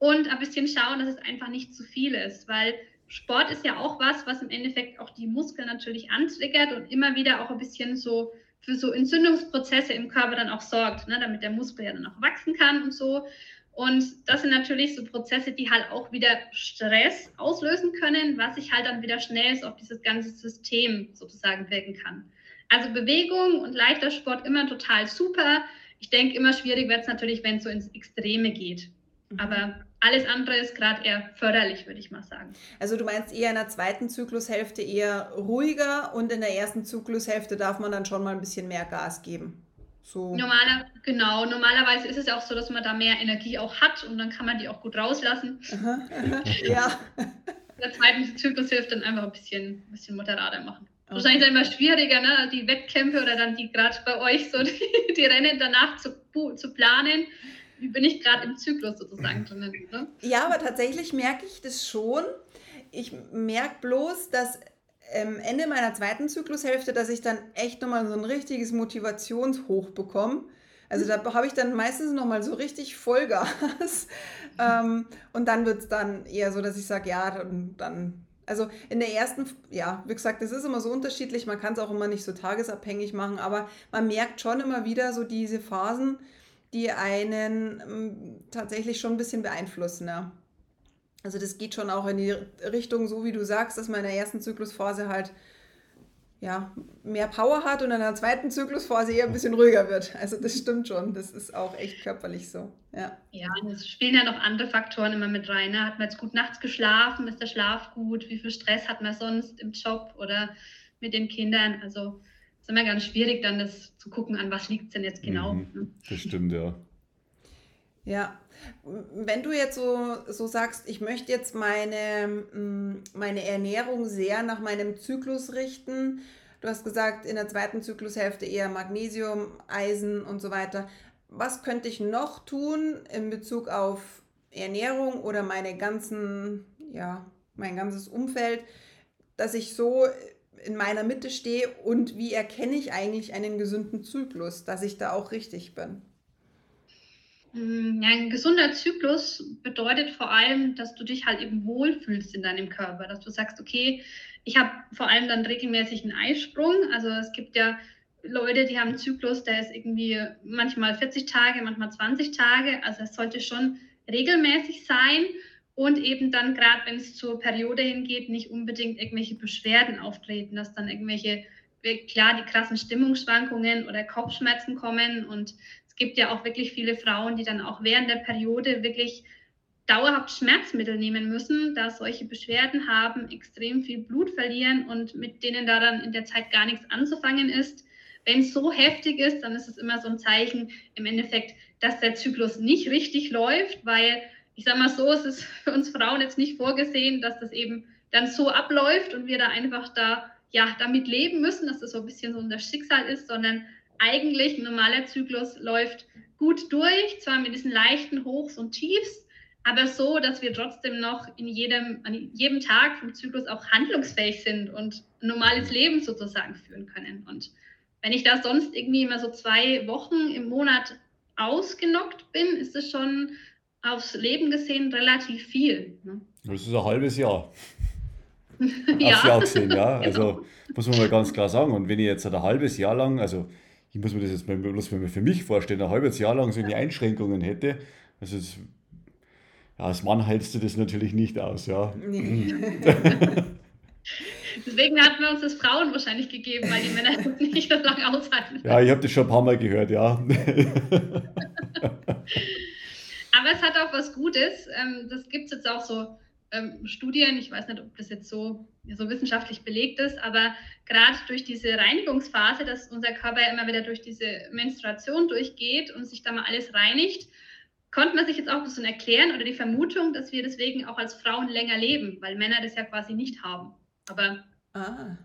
und ein bisschen schauen, dass es einfach nicht zu viel ist, weil Sport ist ja auch was, was im Endeffekt auch die Muskeln natürlich antriggert und immer wieder auch ein bisschen so für so Entzündungsprozesse im Körper dann auch sorgt, ne, damit der Muskel ja dann auch wachsen kann und so. Und das sind natürlich so Prozesse, die halt auch wieder Stress auslösen können, was sich halt dann wieder schnell auf dieses ganze System sozusagen wirken kann. Also Bewegung und leichter Sport immer total super. Ich denke, immer schwierig wird es natürlich, wenn es so ins Extreme geht. Mhm. Aber alles andere ist gerade eher förderlich, würde ich mal sagen. Also du meinst eher in der zweiten Zyklushälfte eher ruhiger und in der ersten Zyklushälfte darf man dann schon mal ein bisschen mehr Gas geben. So. Normaler, genau, normalerweise ist es auch so, dass man da mehr Energie auch hat und dann kann man die auch gut rauslassen. Aha, aha, <laughs> ja. Der zweiten Zyklushälfte dann einfach ein bisschen, ein bisschen moderater machen. Okay. Wahrscheinlich dann immer schwieriger, ne? die Wettkämpfe oder dann die gerade bei euch so <laughs> die, die Rennen danach zu, zu planen bin ich gerade im Zyklus sozusagen drin. Ne? Ja, aber tatsächlich merke ich das schon. Ich merke bloß, dass Ende meiner zweiten Zyklushälfte, dass ich dann echt nochmal so ein richtiges Motivationshoch bekomme. Also da habe ich dann meistens nochmal so richtig Vollgas. <laughs> ähm, und dann wird es dann eher so, dass ich sage, ja, dann, dann, also in der ersten, ja, wie gesagt, das ist immer so unterschiedlich, man kann es auch immer nicht so tagesabhängig machen, aber man merkt schon immer wieder so diese Phasen, die einen ähm, tatsächlich schon ein bisschen beeinflussen. Ja. Also das geht schon auch in die Richtung, so wie du sagst, dass man in der ersten Zyklusphase halt ja, mehr Power hat und in der zweiten Zyklusphase eher ein bisschen ruhiger wird. Also das stimmt schon. Das ist auch echt körperlich so. Ja, ja es spielen ja noch andere Faktoren immer mit rein. Ne? Hat man jetzt gut nachts geschlafen? Ist der Schlaf gut? Wie viel Stress hat man sonst im Job oder mit den Kindern? Also ist immer ganz schwierig, dann das zu gucken, an was liegt es denn jetzt genau. Mhm, ne? das stimmt, ja. Ja, wenn du jetzt so, so sagst, ich möchte jetzt meine, mm, meine Ernährung sehr nach meinem Zyklus richten, du hast gesagt, in der zweiten Zyklushälfte eher Magnesium, Eisen und so weiter. Was könnte ich noch tun in Bezug auf Ernährung oder meine ganzen, ja, mein ganzes Umfeld, dass ich so in meiner Mitte stehe und wie erkenne ich eigentlich einen gesunden Zyklus, dass ich da auch richtig bin? Ja, ein gesunder Zyklus bedeutet vor allem, dass du dich halt eben wohlfühlst in deinem Körper, dass du sagst, okay, ich habe vor allem dann regelmäßig einen Eisprung. Also es gibt ja Leute, die haben einen Zyklus, der ist irgendwie manchmal 40 Tage, manchmal 20 Tage. Also es sollte schon regelmäßig sein und eben dann gerade, wenn es zur Periode hingeht, nicht unbedingt irgendwelche Beschwerden auftreten, dass dann irgendwelche, klar, die krassen Stimmungsschwankungen oder Kopfschmerzen kommen. Und es gibt ja auch wirklich viele Frauen, die dann auch während der Periode wirklich dauerhaft Schmerzmittel nehmen müssen, da solche Beschwerden haben, extrem viel Blut verlieren und mit denen da dann in der Zeit gar nichts anzufangen ist. Wenn es so heftig ist, dann ist es immer so ein Zeichen im Endeffekt, dass der Zyklus nicht richtig läuft, weil ich sage mal so, es ist für uns Frauen jetzt nicht vorgesehen, dass das eben dann so abläuft und wir da einfach da ja damit leben müssen, dass das so ein bisschen so unser Schicksal ist, sondern eigentlich ein normaler Zyklus läuft gut durch, zwar mit diesen leichten Hochs und Tiefs, aber so, dass wir trotzdem noch in jedem, an jedem Tag vom Zyklus auch handlungsfähig sind und ein normales Leben sozusagen führen können. Und wenn ich da sonst irgendwie immer so zwei Wochen im Monat ausgenockt bin, ist es schon aufs Leben gesehen relativ viel. Ne? Das ist ein halbes Jahr. <laughs> ja. Aufs Jahr gesehen, ja. <laughs> Genau. Also muss man mal ganz klar sagen. Und wenn ich jetzt ein halbes Jahr lang, also ich muss mir das jetzt mal bloß mal für mich vorstellen, ein halbes Jahr lang so eine Einschränkungen hätte, also das, ja, als Mann hältst du das natürlich nicht aus, ja. Nee. <laughs> Deswegen hatten wir uns das Frauen wahrscheinlich gegeben, weil die Männer nicht so lange aushalten. Ja, ich habe das schon ein paar Mal gehört, ja. <laughs> Aber es hat auch was Gutes. Ähm, das gibt es jetzt auch so ähm, Studien, ich weiß nicht, ob das jetzt so, so wissenschaftlich belegt ist, aber gerade durch diese Reinigungsphase, dass unser Körper ja immer wieder durch diese Menstruation durchgeht und sich da mal alles reinigt, konnte man sich jetzt auch ein bisschen erklären oder die Vermutung, dass wir deswegen auch als Frauen länger leben, weil Männer das ja quasi nicht haben. Aber ah.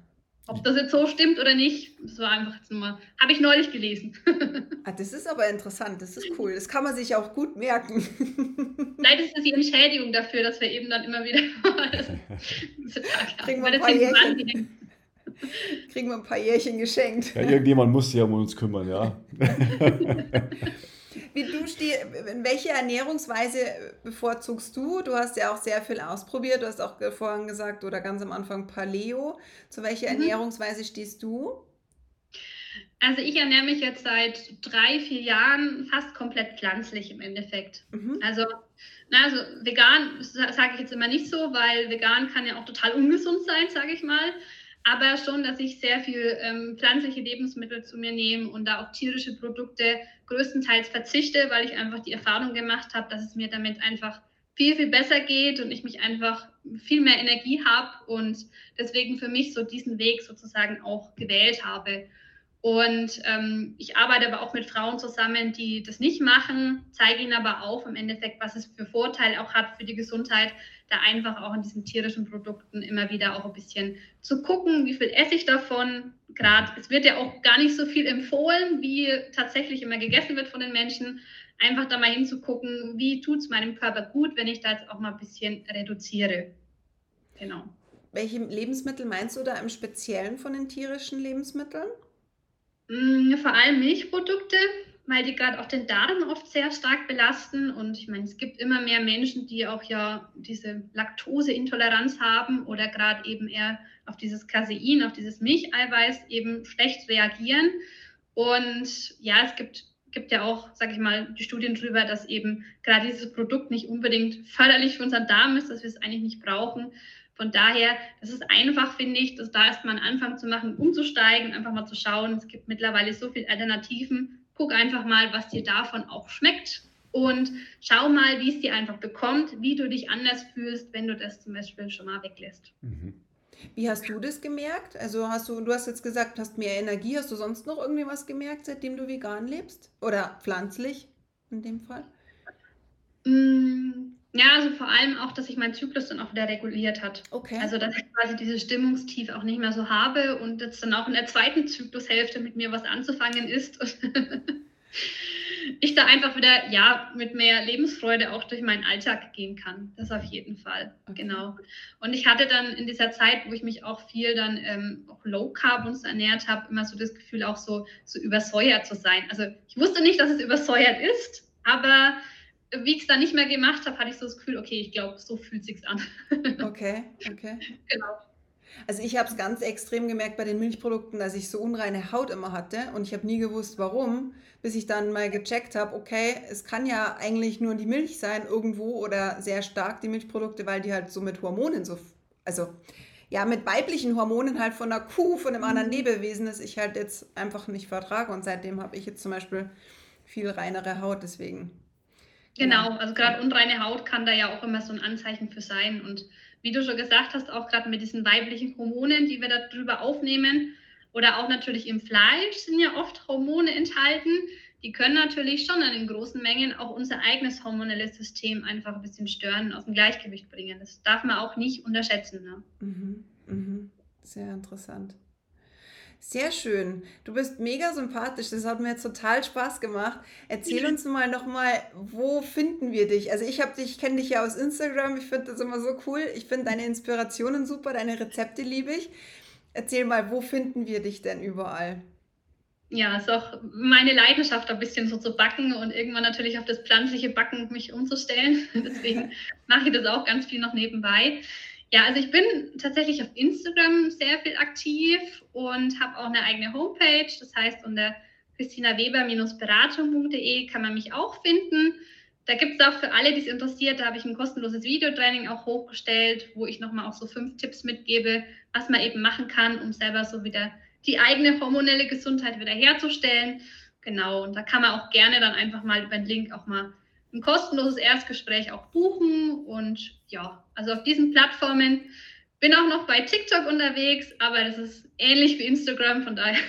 Ob das jetzt so stimmt oder nicht, das war einfach jetzt nur, habe ich neulich gelesen. <laughs> ah, das ist aber interessant, das ist cool. Das kann man sich auch gut merken. <laughs> Nein, das ist die Entschädigung dafür, dass wir eben dann immer wieder <laughs> kriegen, wir ein paar Jährchen, kriegen wir ein paar Jährchen geschenkt. Ja, irgendjemand muss sich um uns kümmern, ja. Wie du stehst, welche Ernährungsweise bevorzugst du? Du hast ja auch sehr viel ausprobiert. Du hast auch vorhin gesagt oder ganz am Anfang Paleo. Zu welcher mhm. Ernährungsweise stehst du? Also ich ernähre mich jetzt seit drei, vier Jahren fast komplett pflanzlich im Endeffekt. Mhm. Also, na, also vegan sage ich jetzt immer nicht so, weil vegan kann ja auch total ungesund sein, sage ich mal. Aber schon, dass ich sehr viel ähm, pflanzliche Lebensmittel zu mir nehme und da auf tierische Produkte größtenteils verzichte, weil ich einfach die Erfahrung gemacht habe, dass es mir damit einfach viel, viel besser geht und ich mich einfach viel mehr Energie habe und deswegen für mich so diesen Weg sozusagen auch gewählt habe. Und ähm, ich arbeite aber auch mit Frauen zusammen, die das nicht machen, zeige ihnen aber auf im Endeffekt, was es für Vorteile auch hat für die Gesundheit, da einfach auch in diesen tierischen Produkten immer wieder auch ein bisschen zu gucken, wie viel esse ich davon. Gerade, es wird ja auch gar nicht so viel empfohlen, wie tatsächlich immer gegessen wird von den Menschen. Einfach da mal hinzugucken, wie tut es meinem Körper gut, wenn ich da jetzt auch mal ein bisschen reduziere. Genau. Welche Lebensmittel meinst du da im Speziellen von den tierischen Lebensmitteln? Mm, vor allem Milchprodukte, weil die gerade auch den Darm oft sehr stark belasten. Und ich meine, es gibt immer mehr Menschen, die auch ja diese Laktoseintoleranz haben oder gerade eben eher auf dieses Casein, auf dieses Milcheiweiß eben schlecht reagieren. Und ja, es gibt, gibt ja auch, sage ich mal, die Studien darüber, dass eben gerade dieses Produkt nicht unbedingt förderlich für unseren Darm ist, dass wir es eigentlich nicht brauchen. Von daher, das ist einfach, finde ich, dass da erstmal einen Anfang zu machen, umzusteigen, einfach mal zu schauen. Es gibt mittlerweile so viele Alternativen guck einfach mal, was dir davon auch schmeckt und schau mal, wie es dir einfach bekommt, wie du dich anders fühlst, wenn du das zum Beispiel schon mal weglässt. Mhm. Wie hast du das gemerkt? Also hast du, du hast jetzt gesagt, du hast mehr Energie. Hast du sonst noch irgendwie was gemerkt, seitdem du vegan lebst? Oder pflanzlich in dem Fall? Mm, ja, also vor allem auch, dass sich mein Zyklus dann auch wieder reguliert hat. Okay. Also dass ich quasi diese Stimmungstief auch nicht mehr so habe und jetzt dann auch in der zweiten Zyklushälfte mit mir was anzufangen ist. <laughs> ich da einfach wieder, ja, mit mehr Lebensfreude auch durch meinen Alltag gehen kann. Das auf jeden Fall. Okay. Genau. Und ich hatte dann in dieser Zeit, wo ich mich auch viel dann ähm, auch Low Carb uns ernährt habe, immer so das Gefühl, auch so, so übersäuert zu sein. Also ich wusste nicht, dass es übersäuert ist, aber wie ich es dann nicht mehr gemacht habe, hatte ich so das Gefühl, okay, ich glaube, so fühlt sich an. <laughs> okay, okay. Genau. Also ich habe es ganz extrem gemerkt bei den Milchprodukten, dass ich so unreine Haut immer hatte und ich habe nie gewusst, warum, bis ich dann mal gecheckt habe, okay, es kann ja eigentlich nur die Milch sein irgendwo oder sehr stark die Milchprodukte, weil die halt so mit Hormonen so, also ja, mit weiblichen Hormonen halt von einer Kuh, von einem anderen mhm. Lebewesen, das ich halt jetzt einfach nicht vertrage und seitdem habe ich jetzt zum Beispiel viel reinere Haut, deswegen Genau, also gerade unreine Haut kann da ja auch immer so ein Anzeichen für sein. Und wie du schon gesagt hast, auch gerade mit diesen weiblichen Hormonen, die wir darüber aufnehmen, oder auch natürlich im Fleisch sind ja oft Hormone enthalten. Die können natürlich schon in großen Mengen auch unser eigenes hormonelles System einfach ein bisschen stören, aus dem Gleichgewicht bringen. Das darf man auch nicht unterschätzen. Ne? Mhm, mh. Sehr interessant. Sehr schön. Du bist mega sympathisch. Das hat mir jetzt total Spaß gemacht. Erzähl uns mal noch mal, wo finden wir dich? Also ich habe dich, kenne dich ja aus Instagram. Ich finde das immer so cool. Ich finde deine Inspirationen super, deine Rezepte liebe ich. Erzähl mal, wo finden wir dich denn überall? Ja, ist auch meine Leidenschaft, ein bisschen so zu backen und irgendwann natürlich auf das pflanzliche Backen mich umzustellen. <laughs> Deswegen mache ich das auch ganz viel noch nebenbei. Ja, also ich bin tatsächlich auf Instagram sehr viel aktiv und habe auch eine eigene Homepage. Das heißt, unter christinaweber-beratung.de kann man mich auch finden. Da gibt es auch für alle, die es interessiert, da habe ich ein kostenloses Videotraining auch hochgestellt, wo ich nochmal auch so fünf Tipps mitgebe, was man eben machen kann, um selber so wieder die eigene hormonelle Gesundheit wiederherzustellen. Genau, und da kann man auch gerne dann einfach mal über den Link auch mal ein kostenloses Erstgespräch auch buchen. Und ja, also auf diesen Plattformen bin auch noch bei TikTok unterwegs, aber das ist ähnlich wie Instagram, von daher.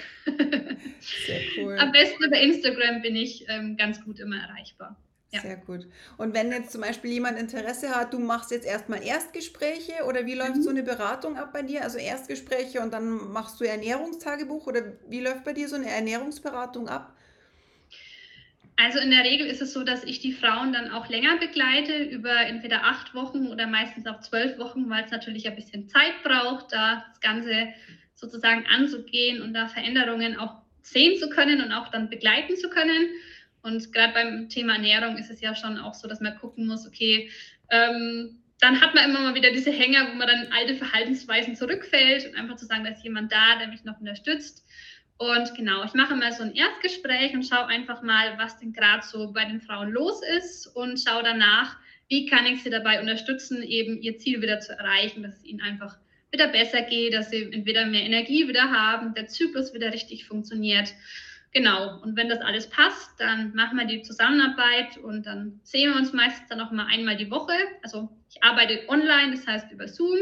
Sehr cool. Am besten über Instagram bin ich ähm, ganz gut immer erreichbar. Ja. Sehr gut. Und wenn jetzt zum Beispiel jemand Interesse hat, du machst jetzt erstmal Erstgespräche oder wie läuft mhm. so eine Beratung ab bei dir? Also Erstgespräche und dann machst du Ernährungstagebuch oder wie läuft bei dir so eine Ernährungsberatung ab? Also in der Regel ist es so, dass ich die Frauen dann auch länger begleite, über entweder acht Wochen oder meistens auch zwölf Wochen, weil es natürlich ein bisschen Zeit braucht, da das Ganze sozusagen anzugehen und da Veränderungen auch sehen zu können und auch dann begleiten zu können. Und gerade beim Thema Ernährung ist es ja schon auch so, dass man gucken muss, okay, ähm, dann hat man immer mal wieder diese Hänger, wo man dann alte Verhaltensweisen zurückfällt und einfach zu sagen, da ist jemand da, der mich noch unterstützt. Und genau, ich mache mal so ein Erstgespräch und schaue einfach mal, was denn gerade so bei den Frauen los ist und schaue danach, wie kann ich sie dabei unterstützen, eben ihr Ziel wieder zu erreichen, dass es ihnen einfach wieder besser geht, dass sie entweder mehr Energie wieder haben, der Zyklus wieder richtig funktioniert. Genau, und wenn das alles passt, dann machen wir die Zusammenarbeit und dann sehen wir uns meistens dann auch mal einmal die Woche. Also ich arbeite online, das heißt über Zoom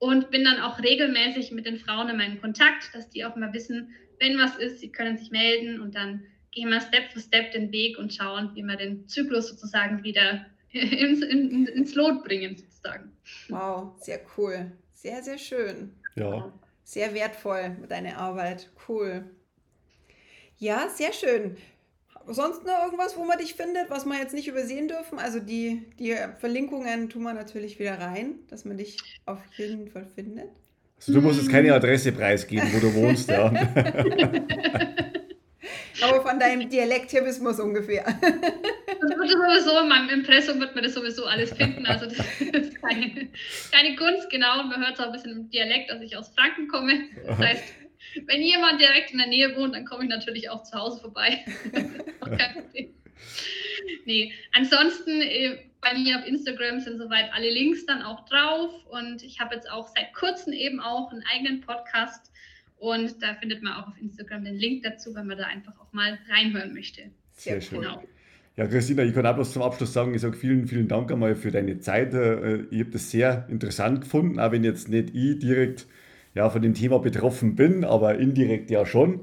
und bin dann auch regelmäßig mit den Frauen in meinem Kontakt, dass die auch mal wissen, wenn was ist, sie können sich melden und dann gehen wir Step für Step den Weg und schauen, wie wir den Zyklus sozusagen wieder <laughs> ins, in, ins Lot bringen, sozusagen. Wow, sehr cool. Sehr, sehr schön. Ja. Sehr wertvoll, deine Arbeit. Cool. Ja, sehr schön. Sonst noch irgendwas, wo man dich findet, was wir jetzt nicht übersehen dürfen? Also die, die Verlinkungen tun wir natürlich wieder rein, dass man dich auf jeden Fall findet. Also du musst jetzt keine Adresse preisgeben, wo du wohnst, ja. <laughs> Aber von deinem Dialekt her wissen wir es ungefähr. Das wird sowieso, in meinem Impressum wird man das sowieso alles finden. Also das ist keine, keine Kunst, genau. Und man hört es auch ein bisschen im Dialekt, dass ich aus Franken komme. Das heißt, wenn jemand direkt in der Nähe wohnt, dann komme ich natürlich auch zu Hause vorbei. <laughs> kein <laughs> Problem. Nee, ansonsten äh, bei mir auf Instagram sind soweit alle Links dann auch drauf und ich habe jetzt auch seit kurzem eben auch einen eigenen Podcast und da findet man auch auf Instagram den Link dazu, wenn man da einfach auch mal reinhören möchte. Sehr schön. Genau. Ja, Christina, ich kann auch bloß zum Abschluss sagen, ich sage vielen, vielen Dank einmal für deine Zeit. Äh, ich habe das sehr interessant gefunden, auch wenn jetzt nicht ich direkt ja, von dem Thema betroffen bin, aber indirekt ja schon,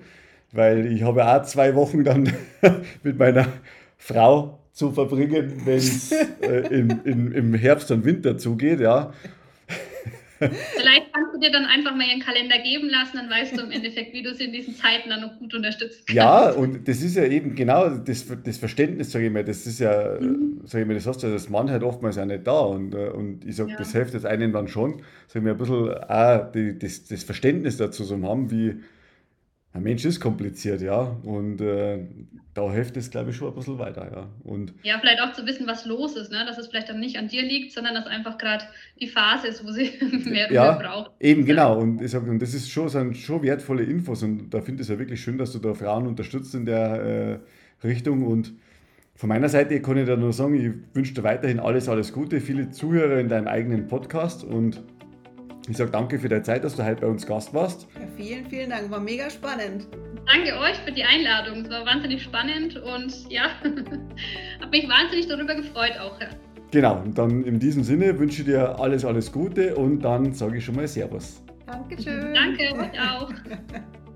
weil ich habe auch zwei Wochen dann <laughs> mit meiner Frau zu verbringen, wenn es äh, im Herbst und Winter zugeht, ja. Vielleicht kannst du dir dann einfach mal ihren Kalender geben lassen, dann weißt du im Endeffekt, wie du sie in diesen Zeiten dann noch gut unterstützen kannst. Ja, und das ist ja eben genau das, das Verständnis, sage ich mal, das ist ja, mhm. sage ich mal, das hast du das Mann halt oftmals auch nicht da. Und, äh, und ich sage, ja. das hilft jetzt einen dann schon, sage ich mal, ein bisschen auch die, das, das Verständnis dazu zu haben, wie ein Mensch ist kompliziert, ja. Und äh, da hilft es, glaube ich, schon ein bisschen weiter, ja. Und ja, vielleicht auch zu wissen, was los ist, ne? dass es vielleicht dann nicht an dir liegt, sondern dass einfach gerade die Phase ist, wo sie <laughs> mehr ja, braucht. Eben, genau. Und ich sage, und das ist schon, sind schon wertvolle Infos. Und da finde ich es ja wirklich schön, dass du da Frauen unterstützt in der äh, Richtung. Und von meiner Seite kann ich da nur sagen, ich wünsche dir weiterhin alles, alles Gute, viele Zuhörer in deinem eigenen Podcast und ich sage danke für deine Zeit, dass du heute bei uns Gast warst. Ja, vielen, vielen Dank. War mega spannend. Danke euch für die Einladung. Es war wahnsinnig spannend und ja, <laughs> habe mich wahnsinnig darüber gefreut auch. Ja. Genau, und dann in diesem Sinne wünsche ich dir alles, alles Gute und dann sage ich schon mal Servus. Dankeschön. Danke, euch auch. <laughs>